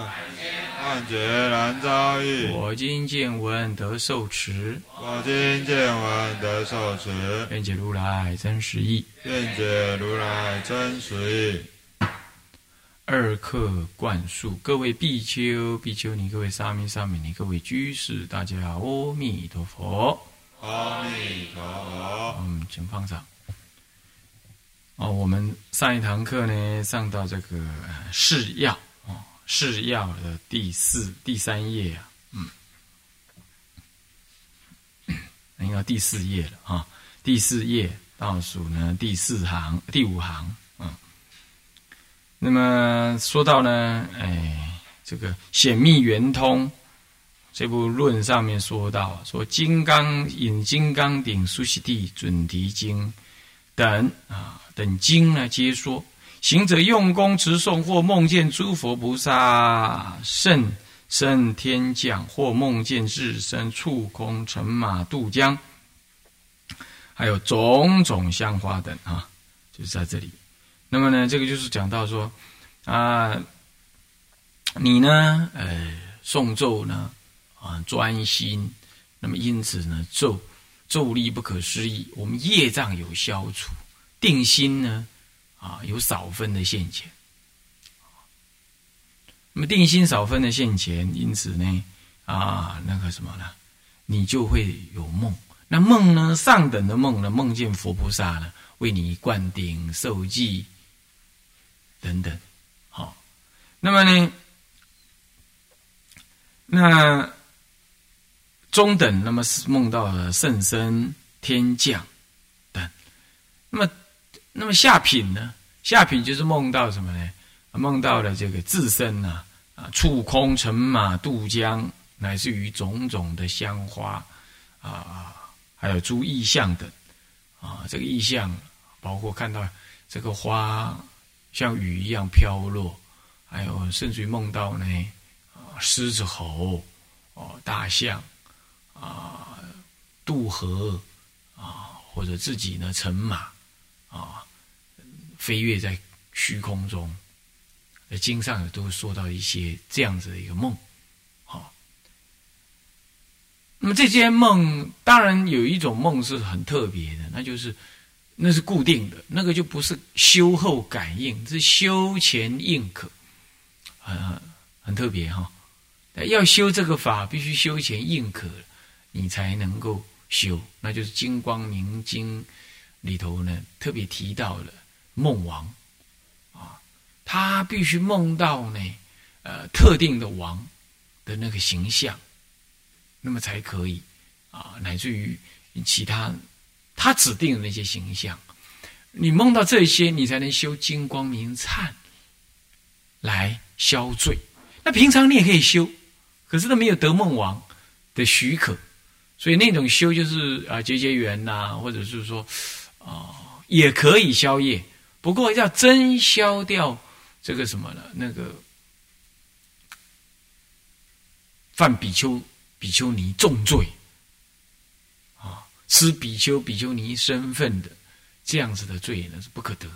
万劫难遭遇。我今见闻得受持，我今见闻得受持，愿解如来真实义。愿解如来真实义。二课灌输，各位比丘、比丘尼，各位沙弥、沙弥尼，各位居士，大家阿弥陀佛。阿弥陀佛。嗯，请放上。哦，我们上一堂课呢，上到这个呃释要哦，是要的第四、第三页啊，嗯，应该第四页了啊，第四页倒数呢第四行、第五行，嗯。那么说到呢，哎，这个显密圆通这部论上面说到，说金刚引金刚顶苏悉地准提经等啊等经呢，皆说行者用功持诵，或梦见诸佛菩萨圣圣天降，或梦见自身触空乘马渡江，还有种种香花等啊，就是在这里。那么呢，这个就是讲到说啊，你呢，呃，诵咒呢，啊，专心，那么因此呢，咒咒力不可思议，我们业障有消除，定心呢，啊，有少分的现前。那么定心少分的现前，因此呢，啊，那个什么呢，你就会有梦。那梦呢，上等的梦呢，梦见佛菩萨呢，为你灌顶受记。等等，好，那么呢，那中等，那么是梦到了圣身天降等，那么那么下品呢？下品就是梦到什么呢？梦到了这个自身呐，啊，触空乘马渡江，乃至于种种的香花啊，还有诸意象等啊，这个意象包括看到这个花。像雨一样飘落，还有甚至于梦到呢，啊，狮子吼，哦，大象，啊，渡河，啊，或者自己呢乘马，啊，飞跃在虚空中，在经上有都说到一些这样子的一个梦，好。那么这些梦，当然有一种梦是很特别的，那就是。那是固定的，那个就不是修后感应，是修前应可，很很特别哈。要修这个法，必须修前应可，你才能够修。那就是《金光明经》里头呢，特别提到了梦王啊，他必须梦到呢，呃，特定的王的那个形象，那么才可以啊，乃至于其他。他指定的那些形象，你梦到这些，你才能修金光明灿来消罪。那平常你也可以修，可是他没有得梦王的许可，所以那种修就是啊结结缘呐，或者是说哦也可以消业，不过要真消掉这个什么呢？那个犯比丘比丘尼重罪啊。吃比丘、比丘尼身份的这样子的罪呢？是不可得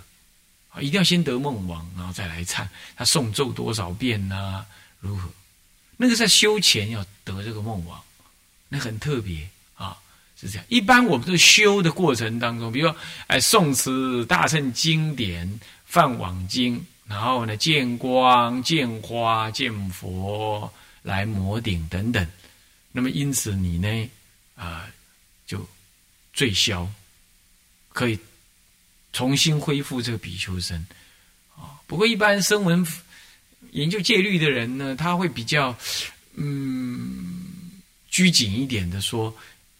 啊！一定要先得梦王，然后再来忏。他诵咒多少遍呐？如何？那个在修前要得这个梦王，那很特别！是这样。一般我们在修的过程当中，比如说哎诵持大乘经典、梵网经，然后呢见光、见花、见佛来摩顶等等。那么因此你呢啊就。最消，可以重新恢复这个比丘身啊。不过一般声闻研究戒律的人呢，他会比较嗯拘谨一点的说，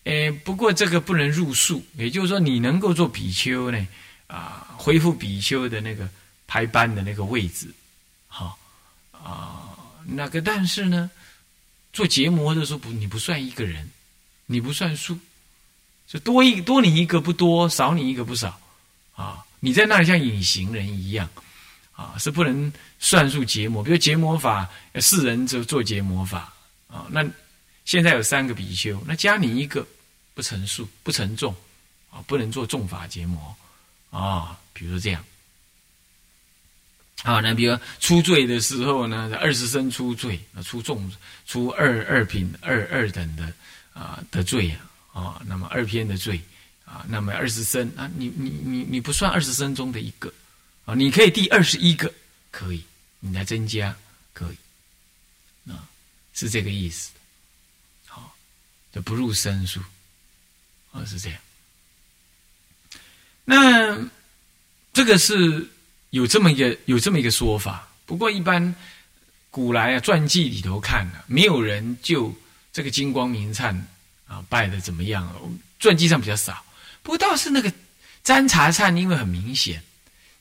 诶，不过这个不能入数，也就是说你能够做比丘呢啊，恢复比丘的那个排班的那个位置，好啊，那个但是呢，做结魔的时候不，你不算一个人，你不算数。就多一多你一个不多，少你一个不少啊！你在那里像隐形人一样啊，是不能算数结魔。比如结魔法，四人就做结魔法啊。那现在有三个比丘，那加你一个不成数，不成重啊，不能做重法结魔啊。比如说这样。啊，那比如出罪的时候呢，二十生出罪，啊，出重出二二品二二等的啊的罪啊，啊，那么二篇的罪啊，那么二十生啊，你你你你不算二十生中的一个啊，你可以第二十一个可以，你来增加可以，啊，是这个意思，好，就不入生数，啊，是这样，那这个是。有这么一个有这么一个说法，不过一般古来啊传记里头看啊，没有人就这个金光明灿啊拜的怎么样，传记上比较少。不过倒是那个占茶忏，因为很明显，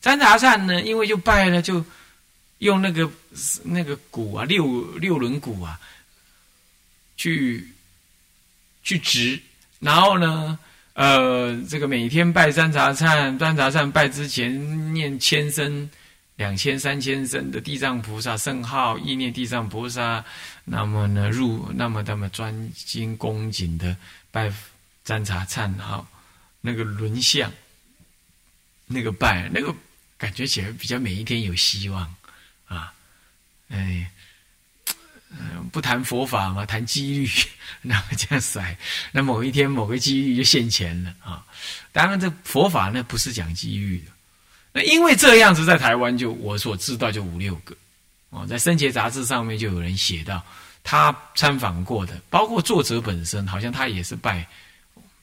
占茶忏呢，因为就拜了，就用那个那个鼓啊，六六轮鼓啊，去去执，然后呢。呃，这个每天拜三茶忏，三杂忏拜之前念千声、两千、三千声的地藏菩萨圣号，意念地藏菩萨，那么呢入，那么那么专心恭谨的拜三杂忏，好，那个轮相，那个拜，那个感觉起来比较每一天有希望啊，哎。不谈佛法嘛，谈机遇，那么这样甩，那某一天某个机遇就现钱了啊！当然，这佛法呢不是讲机遇的。那因为这样子，在台湾就我所知道就五六个哦，在《生前》杂志上面就有人写到他参访过的，包括作者本身，好像他也是拜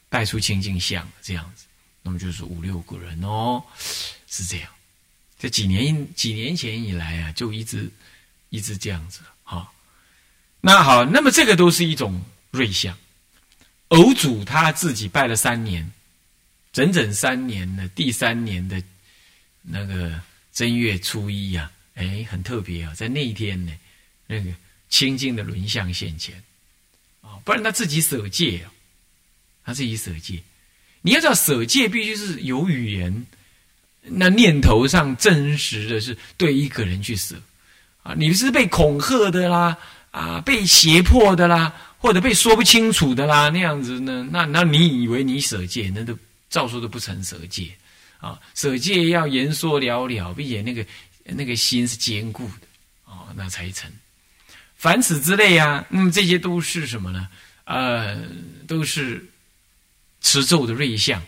拜出清净相这样子。那么就是五六个人哦，是这样。这几年几年前以来啊，就一直一直这样子哈。那好，那么这个都是一种瑞相。偶主他自己拜了三年，整整三年的第三年的那个正月初一呀，哎，很特别啊，在那一天呢，那个清净的轮相现前啊，不然他自己舍戒啊，他自己舍戒。你要知道，舍戒必须是有语言，那念头上真实的是对一个人去舍啊，你是被恐吓的啦。啊，被胁迫的啦，或者被说不清楚的啦，那样子呢？那那你以为你舍戒，那都照说都不成舍戒啊！舍戒要言说了了，并且那个那个心是坚固的啊，那才成。凡此之类啊，那么这些都是什么呢？呃，都是持咒的瑞相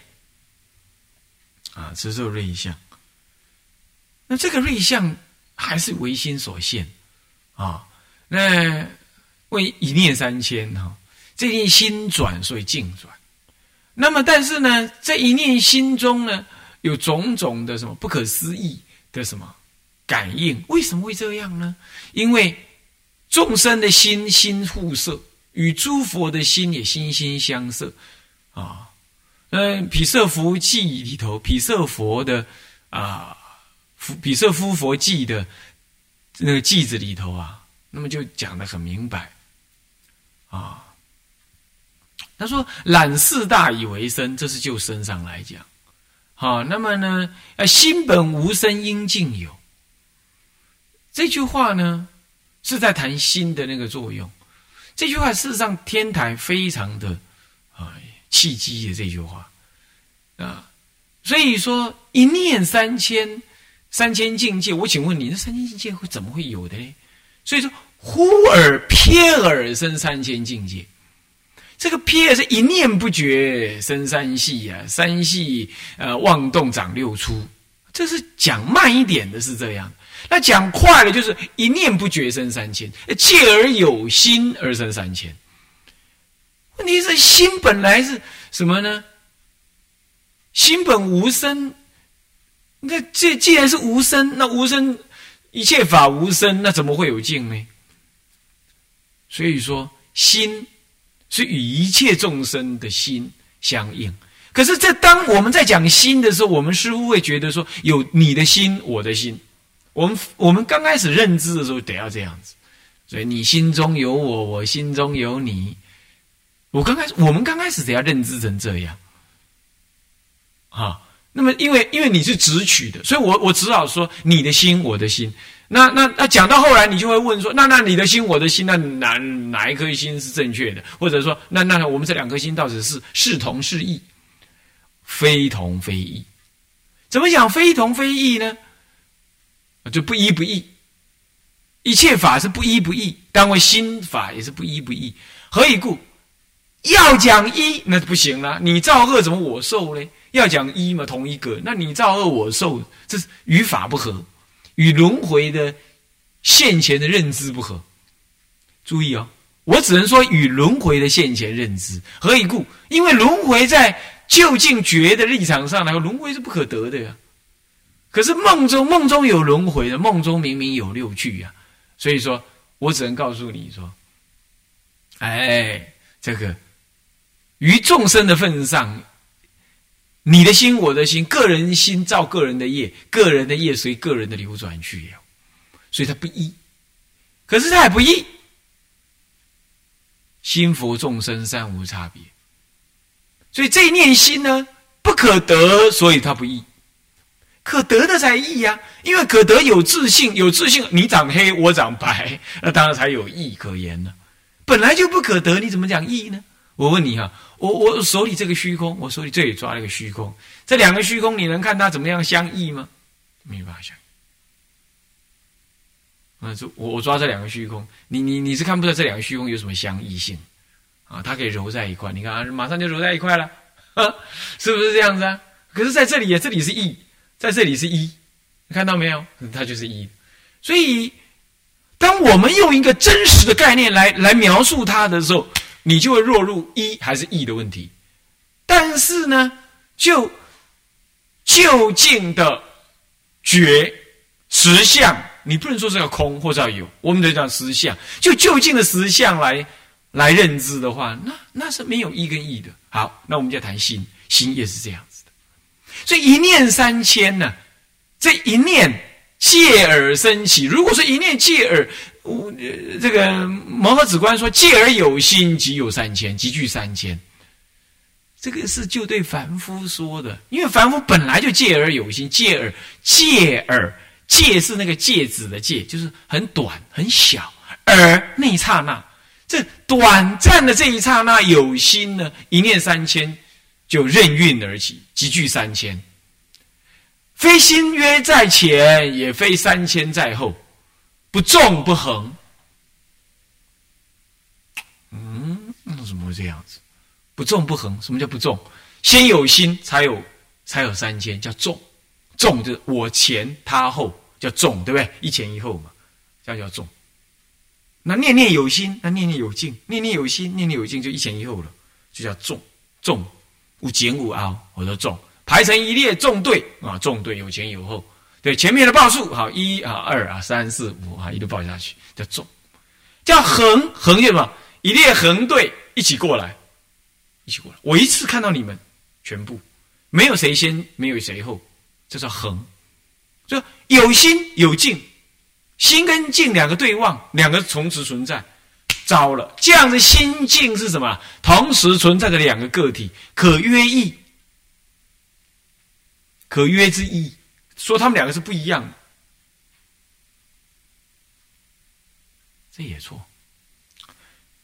啊，持咒瑞相。那这个瑞相还是唯心所现啊。那为一念三千哈，这念心转，所以境转。那么，但是呢，这一念心中呢，有种种的什么不可思议的什么感应？为什么会这样呢？因为众生的心心互摄，与诸佛的心也心心相摄啊。嗯，毗舍佛记里头，毗舍佛的啊，毗舍夫佛记的那个记子里头啊。那么就讲的很明白，啊，他说懒四大以为生，这是就身上来讲，好，那么呢，呃，心本无生，应尽有。这句话呢，是在谈心的那个作用。这句话事实上天台非常的啊契机的这句话啊，所以说一念三千三千境界，我请问你，这三千境界会怎么会有的呢？所以说，忽而瞥而生三千境界，这个瞥是一念不觉生三系啊，三系呃妄动长六出，这是讲慢一点的是这样，那讲快了就是一念不觉生三千，切而有心而生三千。问题是心本来是什么呢？心本无生，那这既然是无生，那无生。一切法无生，那怎么会有境呢？所以说，心是与一切众生的心相应。可是，这当我们在讲心的时候，我们似乎会觉得说，有你的心，我的心。我们我们刚开始认知的时候，得要这样子。所以，你心中有我，我心中有你。我刚开始，我们刚开始得要认知成这样。啊。那么，因为因为你是直取的，所以我我只好说你的心，我的心。那那那讲到后来，你就会问说，那那你的心，我的心，那哪哪一颗心是正确的？或者说，那那我们这两颗心到底是是同是异？非同非异。怎么讲非同非异呢？就不一不异。一切法是不一不异，但为心法也是不一不异。何以故？要讲一，那不行了。你造恶怎么我受呢？要讲一嘛，同一个。那你造恶我受，这是与法不合，与轮回的现前的认知不合。注意哦，我只能说与轮回的现前认知。何以故？因为轮回在究竟觉的立场上来说，轮回是不可得的呀。可是梦中梦中有轮回的，梦中明明有六句呀。所以说我只能告诉你说，哎，这个于众生的份上。你的心，我的心，个人心造个人的业，个人的业随个人的流转去所以它不一。可是它也不一，心佛众生三无差别。所以这一念心呢，不可得，所以它不异。可得的才异呀，因为可得有自信，有自信，你长黑，我长白，那当然才有异可言呢。本来就不可得，你怎么讲异呢？我问你哈。我我手里这个虚空，我手里这里抓了一个虚空，这两个虚空你能看它怎么样相异吗？没有办法相。啊，这我我抓这两个虚空，你你你是看不出来这两个虚空有什么相异性啊？它可以揉在一块，你看啊，马上就揉在一块了，是不是这样子啊？可是在这里，这里是异，在这里是一，看到没有？它就是一。所以，当我们用一个真实的概念来来描述它的时候。你就会落入一还是异的问题，但是呢，就就近的觉实相，你不能说是要空或者要有，我们得讲实相。就就近的实相来来认知的话，那那是没有一跟异的。好，那我们就谈心，心也是这样子的。所以一念三千呢，这一念借而升起。如果说一念借而。我这个摩诃子观说：“借而有心，即有三千，即具三千。”这个是就对凡夫说的，因为凡夫本来就借而有心，借而借而借是那个戒指的戒，就是很短很小，而那一刹那，这短暂的这一刹那有心呢，一念三千就任运而起，即具三千。非心约在前，也非三千在后。不纵不横，嗯，那怎么会这样子？不纵不横，什么叫不纵？先有心，才有才有三千，叫纵。纵就是我前他后，叫纵，对不对？一前一后嘛，这样叫纵。那念念有心，那念念有静，念念有心，念念有静，就一前一后了，就叫纵。纵五减五凹，我说纵，排成一列纵队啊，纵队有前有后。对前面的报数，好一啊二啊三四五啊一路报下去叫纵，叫横横什么？一列横队一起过来，一起过来。我一次看到你们全部，没有谁先，没有谁后，这叫横。就有心有静，心跟静两个对望，两个同时存在，糟了。这样的心境是什么？同时存在的两个个体，可约意，可约之意。说他们两个是不一样的，这也错。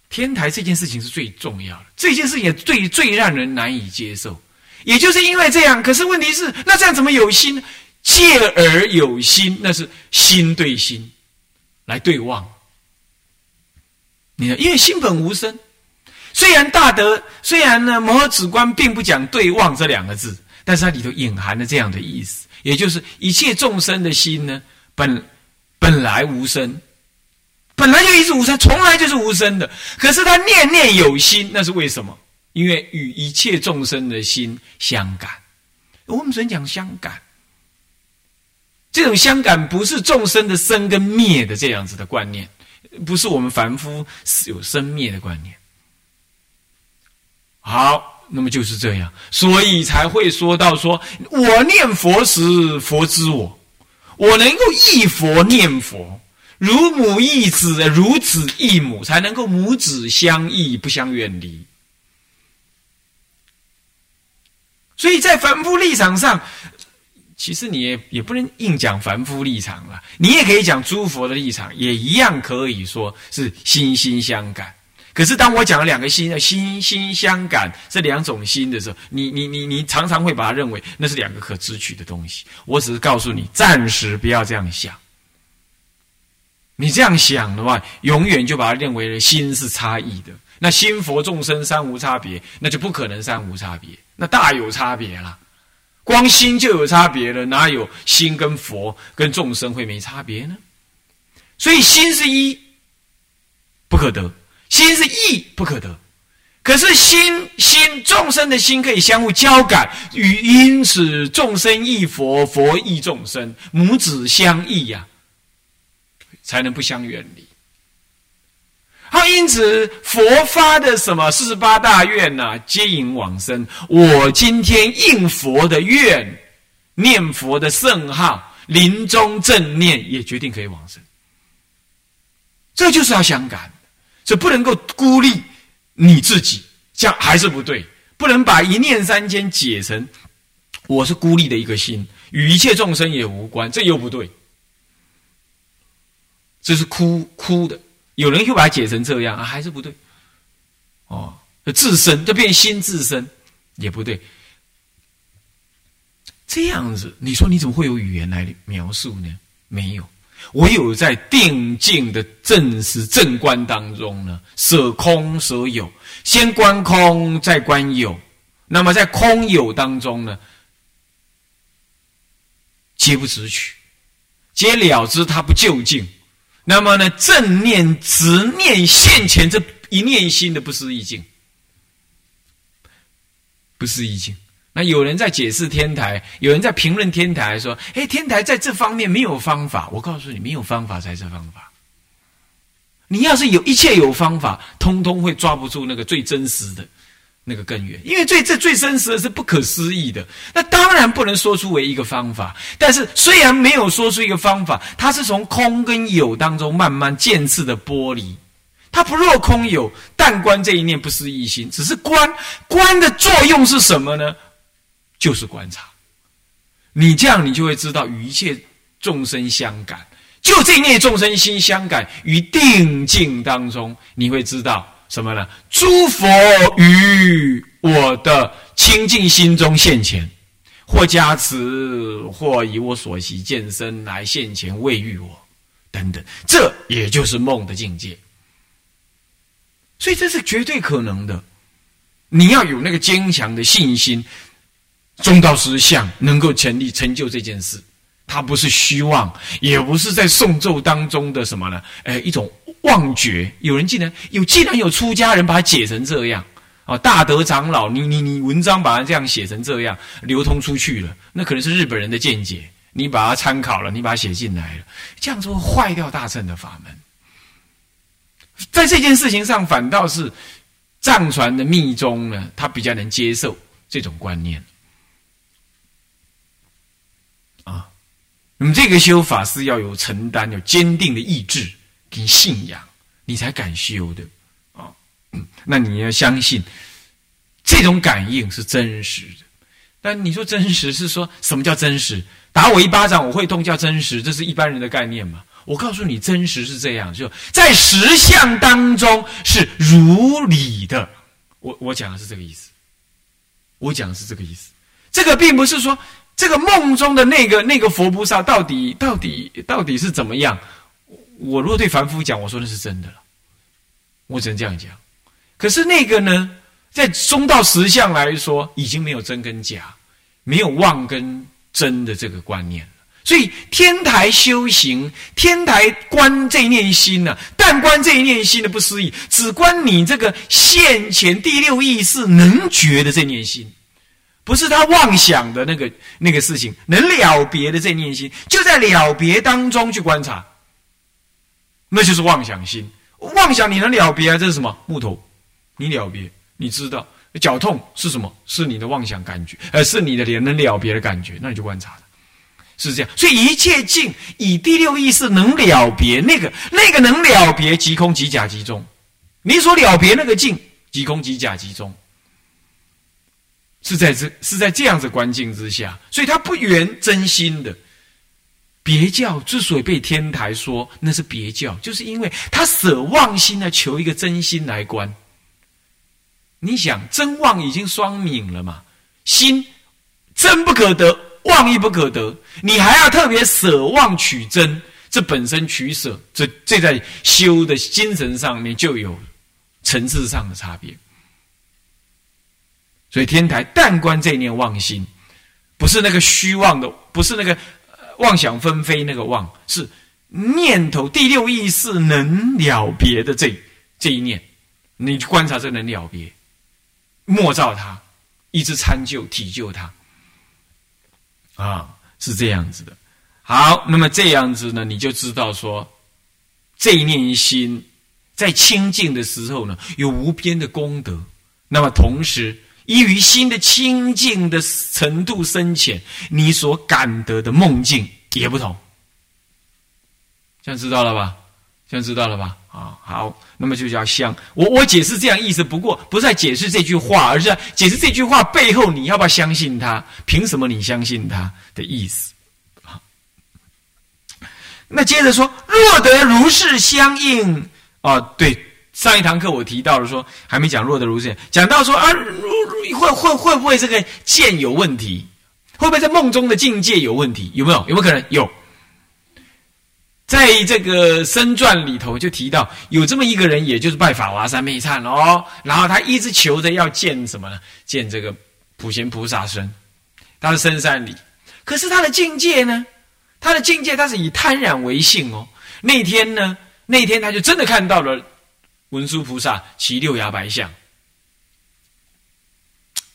天台这件事情是最重要的，这件事情也最最让人难以接受。也就是因为这样，可是问题是，那这样怎么有心？借而有心，那是心对心来对望。你看，因为心本无声，虽然大德，虽然呢摩诃止观并不讲对望这两个字，但是它里头隐含了这样的意思。也就是一切众生的心呢，本本来无声，本来就一直无声，从来就是无声的。可是他念念有心，那是为什么？因为与一切众生的心相感。我们只能讲相感，这种相感不是众生的生跟灭的这样子的观念，不是我们凡夫有生灭的观念。好。那么就是这样，所以才会说到说，我念佛时，佛知我，我能够忆佛念佛，如母忆子，如子忆母，才能够母子相忆，不相远离。所以在凡夫立场上，其实你也也不能硬讲凡夫立场了，你也可以讲诸佛的立场，也一样可以说是心心相感。可是当我讲了两个心的心心相感这两种心的时候，你你你你常常会把它认为那是两个可知取的东西。我只是告诉你，暂时不要这样想。你这样想的话，永远就把它认为心是差异的。那心佛众生三无差别，那就不可能三无差别，那大有差别了。光心就有差别了，哪有心跟佛跟众生会没差别呢？所以心是一，不可得。心是意不可得，可是心心众生的心可以相互交感，与因此众生亦佛，佛亦众生，母子相异呀，才能不相远离。好，因此佛发的什么四十八大愿呐，接引往生。我今天应佛的愿，念佛的圣号，临终正念，也决定可以往生。这就是要相感。这不能够孤立你自己，这样还是不对。不能把一念三间解成我是孤立的一个心，与一切众生也无关，这又不对。这是哭哭的，有人又把它解成这样啊，还是不对。哦，自身就变心自身也不对。这样子，你说你怎么会有语言来描述呢？没有。唯有在定境的正实正观当中呢，舍空舍有，先观空再观有，那么在空有当中呢，皆不执取，皆了知它不究竟。那么呢，正念执念现前这一念心的不思议境，不思议境。那有人在解释天台，有人在评论天台，说：“哎，天台在这方面没有方法。”我告诉你，没有方法才是方法。你要是有一切有方法，通通会抓不住那个最真实的那个根源，因为最这最真实的是不可思议的。那当然不能说出为一个方法，但是虽然没有说出一个方法，它是从空跟有当中慢慢渐次的剥离。它不若空有，但观这一念不思一心，只是观观的作用是什么呢？就是观察，你这样，你就会知道与一切众生相感，就这念众生心相感于定境当中，你会知道什么呢？诸佛于我的清净心中现前，或加持，或以我所习见身来现前慰喻我，等等，这也就是梦的境界。所以这是绝对可能的，你要有那个坚强的信心。中道实相能够成立成就这件事，它不是虚妄，也不是在诵咒当中的什么呢？哎，一种妄觉。有人竟然有，既然有出家人把它解成这样啊！大德长老，你你你文章把它这样写成这样，流通出去了，那可能是日本人的见解，你把它参考了，你把它写进来了，这样子会坏掉大乘的法门。在这件事情上，反倒是藏传的密宗呢，他比较能接受这种观念。那么这个修法是要有承担、有坚定的意志跟信仰，你才敢修的啊。那你要相信这种感应是真实的。但你说真实是说什么叫真实？打我一巴掌我会痛叫真实？这是一般人的概念吗？我告诉你，真实是这样，就在实相当中是如理的。我我讲的是这个意思，我讲的是这个意思。这个并不是说。这个梦中的那个那个佛菩萨到底到底到底是怎么样？我如果对凡夫讲，我说那是真的了，我只能这样讲。可是那个呢，在中道实相来说，已经没有真跟假，没有妄跟真的这个观念了。所以天台修行，天台观这一念心呢，但观这一念心的不思议，只观你这个现前第六意识能觉的这念心。不是他妄想的那个那个事情，能了别的这念心，就在了别当中去观察，那就是妄想心。妄想你能了别啊？这是什么？木头，你了别，你知道，脚痛是什么？是你的妄想感觉，呃，是你的脸能了别的感觉，那你就观察了，是这样。所以一切境以第六意识能了别，那个那个能了别，即空即假即中。你所了别那个境，即空即假即中。是在这是在这样子环境之下，所以他不圆真心的。别教之所以被天台说那是别教，就是因为他舍妄心来，求一个真心来观。你想真妄已经双泯了嘛？心真不可得，妄亦不可得，你还要特别舍妄取真，这本身取舍，这这在修的精神上面就有层次上的差别。所以天台但观这念妄心，不是那个虚妄的，不是那个妄想纷飞那个妄，是念头第六意识能了别的这这一念，你观察这能了别。莫造他，一直参就体就他，啊，是这样子的。好，那么这样子呢，你就知道说，这一念心在清净的时候呢，有无边的功德。那么同时，依于心的清净的程度深浅，你所感得的梦境也不同。这样知道了吧？这样知道了吧？啊，好，那么就叫相。我我解释这样意思，不过不是在解释这句话，而是解释这句话背后你要不要相信他？凭什么你相信他的意思？好，那接着说，若得如是相应，哦，对，上一堂课我提到了说，还没讲若得如是，讲到说啊，会会会不会这个见有问题？会不会在梦中的境界有问题？有没有？有没有可能？有。在这个《生传》里头就提到，有这么一个人，也就是拜法华三昧忏哦，然后他一直求着要见什么呢？见这个普贤菩萨身，他是深山里，可是他的境界呢？他的境界他是以贪染为性哦。那天呢？那天他就真的看到了文殊菩萨骑六牙白象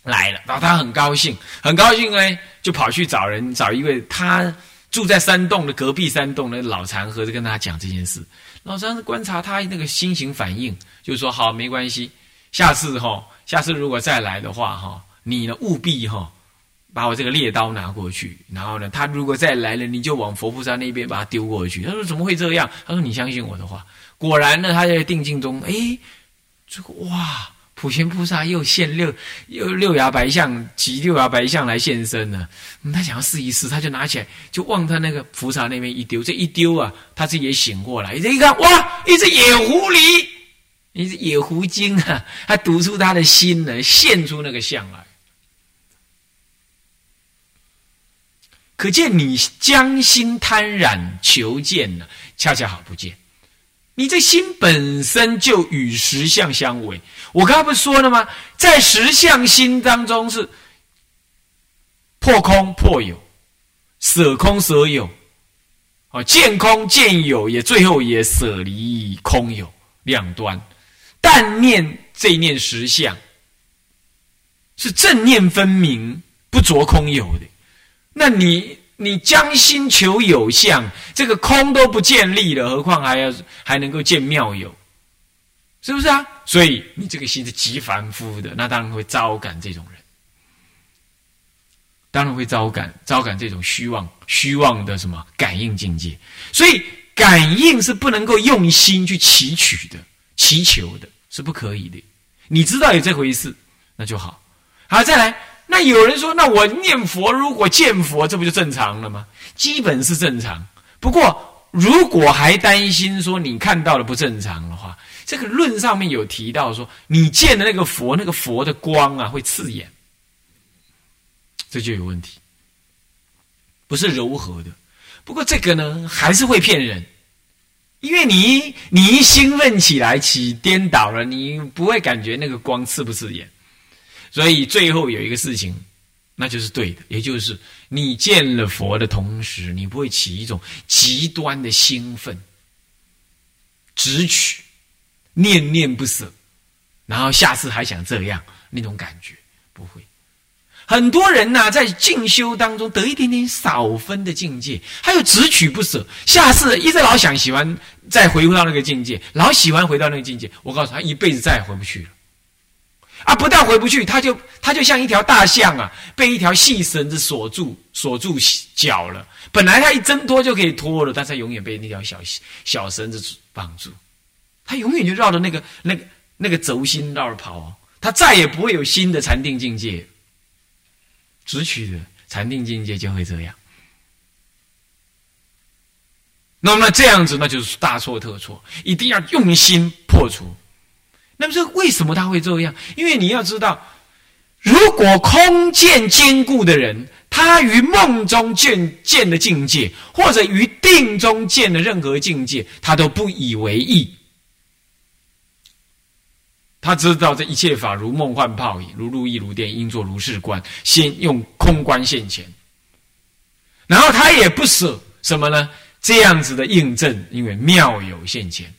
来了，然后他很高兴，很高兴呢，就跑去找人，找一位他。住在山洞的隔壁山洞的老禅和就跟他讲这件事。老禅观察他那个心情反应，就说：“好，没关系，下次哈，下次如果再来的话哈，你呢务必哈，把我这个猎刀拿过去。然后呢，他如果再来了，你就往佛菩萨那边把他丢过去。”他说：“怎么会这样？”他说：“你相信我的话。”果然呢，他在定境中，哎，这个哇。普贤菩萨又现六又六牙白象，及六牙白象来现身了。他想要试一试，他就拿起来，就往他那个菩萨那边一丢。这一丢啊，他自己也醒过来，这一看，哇，一只野狐狸，一只野狐精啊！他读出他的心来，现出那个相来。可见你将心贪染求见呢，恰恰好不见。你这心本身就与实相相违。我刚才不是说了吗？在实相心当中是破空破有，舍空舍有，啊，见空见有，也最后也舍离空有两端。但念这一念实相是正念分明，不着空有的。那你？你将心求有相，这个空都不建立了，何况还要还能够见妙有，是不是啊？所以你这个心是极凡夫的，那当然会招感这种人，当然会招感招感这种虚妄虚妄的什么感应境界。所以感应是不能够用心去祈取的，祈求的是不可以的。你知道有这回事，那就好。好，再来。那有人说，那我念佛如果见佛，这不就正常了吗？基本是正常。不过，如果还担心说你看到了不正常的话，这个论上面有提到说，你见的那个佛，那个佛的光啊，会刺眼，这就有问题，不是柔和的。不过这个呢，还是会骗人，因为你你一兴奋起来起颠倒了，你不会感觉那个光刺不刺眼。所以最后有一个事情，那就是对的，也就是你见了佛的同时，你不会起一种极端的兴奋、直取、念念不舍，然后下次还想这样那种感觉不会。很多人呢，在进修当中得一点点少分的境界，还有直取不舍，下次一直老想喜欢再回不到那个境界，老喜欢回到那个境界，我告诉他，一辈子再也回不去了。啊！不但回不去，他就他就像一条大象啊，被一条细绳子锁住，锁住脚了。本来他一挣脱就可以脱了，但他永远被那条小小绳子绑住，他永远就绕着那个那个那个轴心绕着跑，他再也不会有新的禅定境界。直取的禅定境界就会这样。那么这样子，那就是大错特错，一定要用心破除。那么这为什么他会这样？因为你要知道，如果空见坚固的人，他于梦中见见的境界，或者于定中见的任何境界，他都不以为意。他知道这一切法如梦幻泡影，如露亦如电，应作如是观。先用空观现前，然后他也不舍什么呢？这样子的印证，因为妙有现前。